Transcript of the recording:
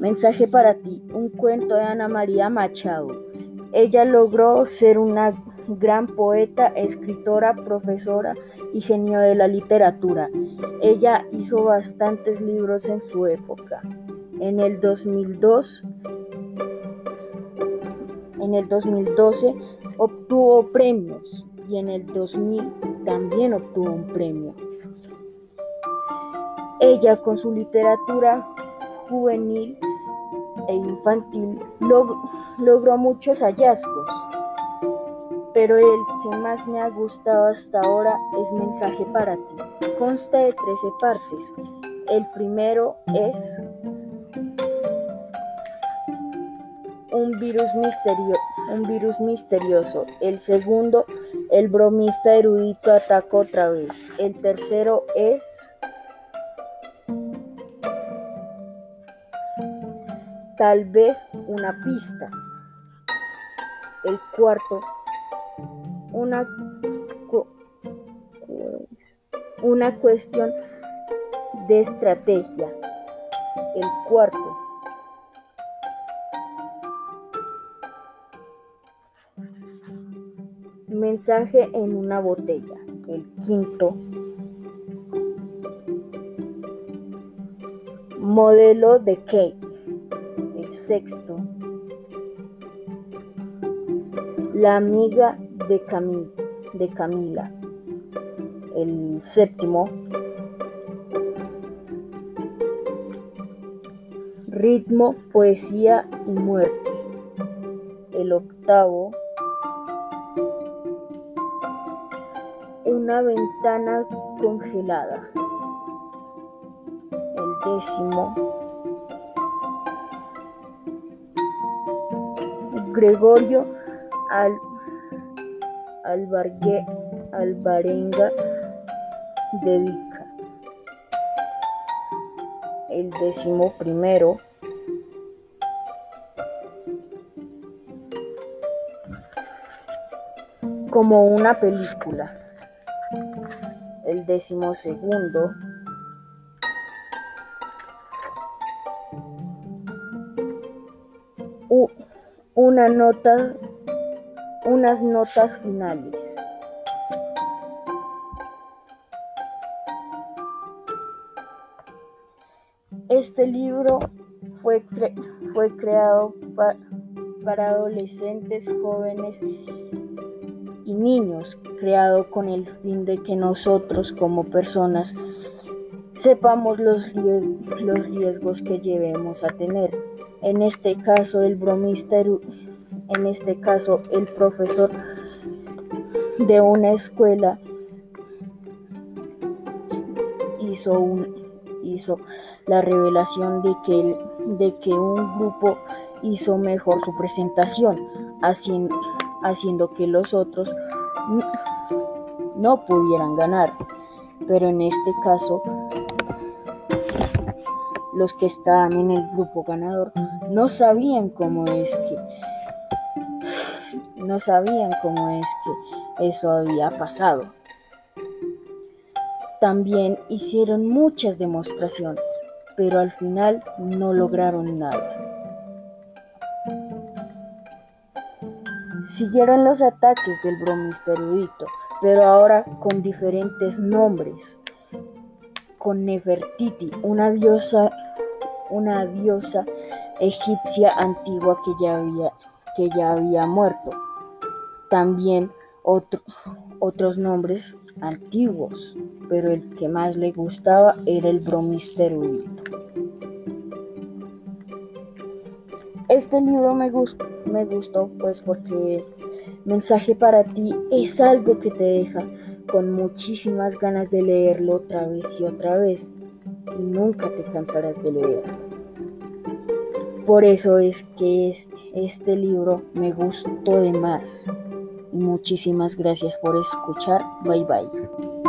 Mensaje para ti, un cuento de Ana María Machado. Ella logró ser una gran poeta, escritora, profesora y genio de la literatura. Ella hizo bastantes libros en su época. En el 2002, en el 2012 obtuvo premios y en el 2000 también obtuvo un premio. Ella con su literatura juvenil e infantil logró muchos hallazgos, pero el que más me ha gustado hasta ahora es Mensaje para ti. Consta de 13 partes. El primero es un virus, un virus misterioso. El segundo, el bromista erudito ataca otra vez. El tercero es tal vez una pista. El cuarto, una, una cuestión de estrategia. El cuarto, mensaje en una botella. El quinto, modelo de cake sexto, La amiga de, de Camila. El séptimo, Ritmo, poesía y muerte. El octavo, Una ventana congelada. El décimo, Gregorio Al, Albargue, Alvarenga dedica. El décimo primero como una película. El décimo segundo una nota, unas notas finales. Este libro fue, fue creado para adolescentes, jóvenes y niños, creado con el fin de que nosotros como personas sepamos los, los riesgos que llevemos a tener. En este caso, el bromista, en este caso, el profesor de una escuela hizo, hizo la revelación de que, de que un grupo hizo mejor su presentación, haciendo, haciendo que los otros no pudieran ganar. Pero en este caso, los que estaban en el grupo ganador no sabían cómo es que no sabían cómo es que eso había pasado. También hicieron muchas demostraciones, pero al final no lograron nada. Siguieron los ataques del bromista erudito, pero ahora con diferentes nombres. Con Nefertiti, una diosa, una diosa egipcia antigua que ya había, que ya había muerto. También otros nombres antiguos, pero el que más le gustaba era el bromista Este libro me, gustó, me gustó pues porque Mensaje para ti es algo que te deja con muchísimas ganas de leerlo otra vez y otra vez y nunca te cansarás de leerlo. Por eso es que este libro me gustó de más. Muchísimas gracias por escuchar. Bye bye.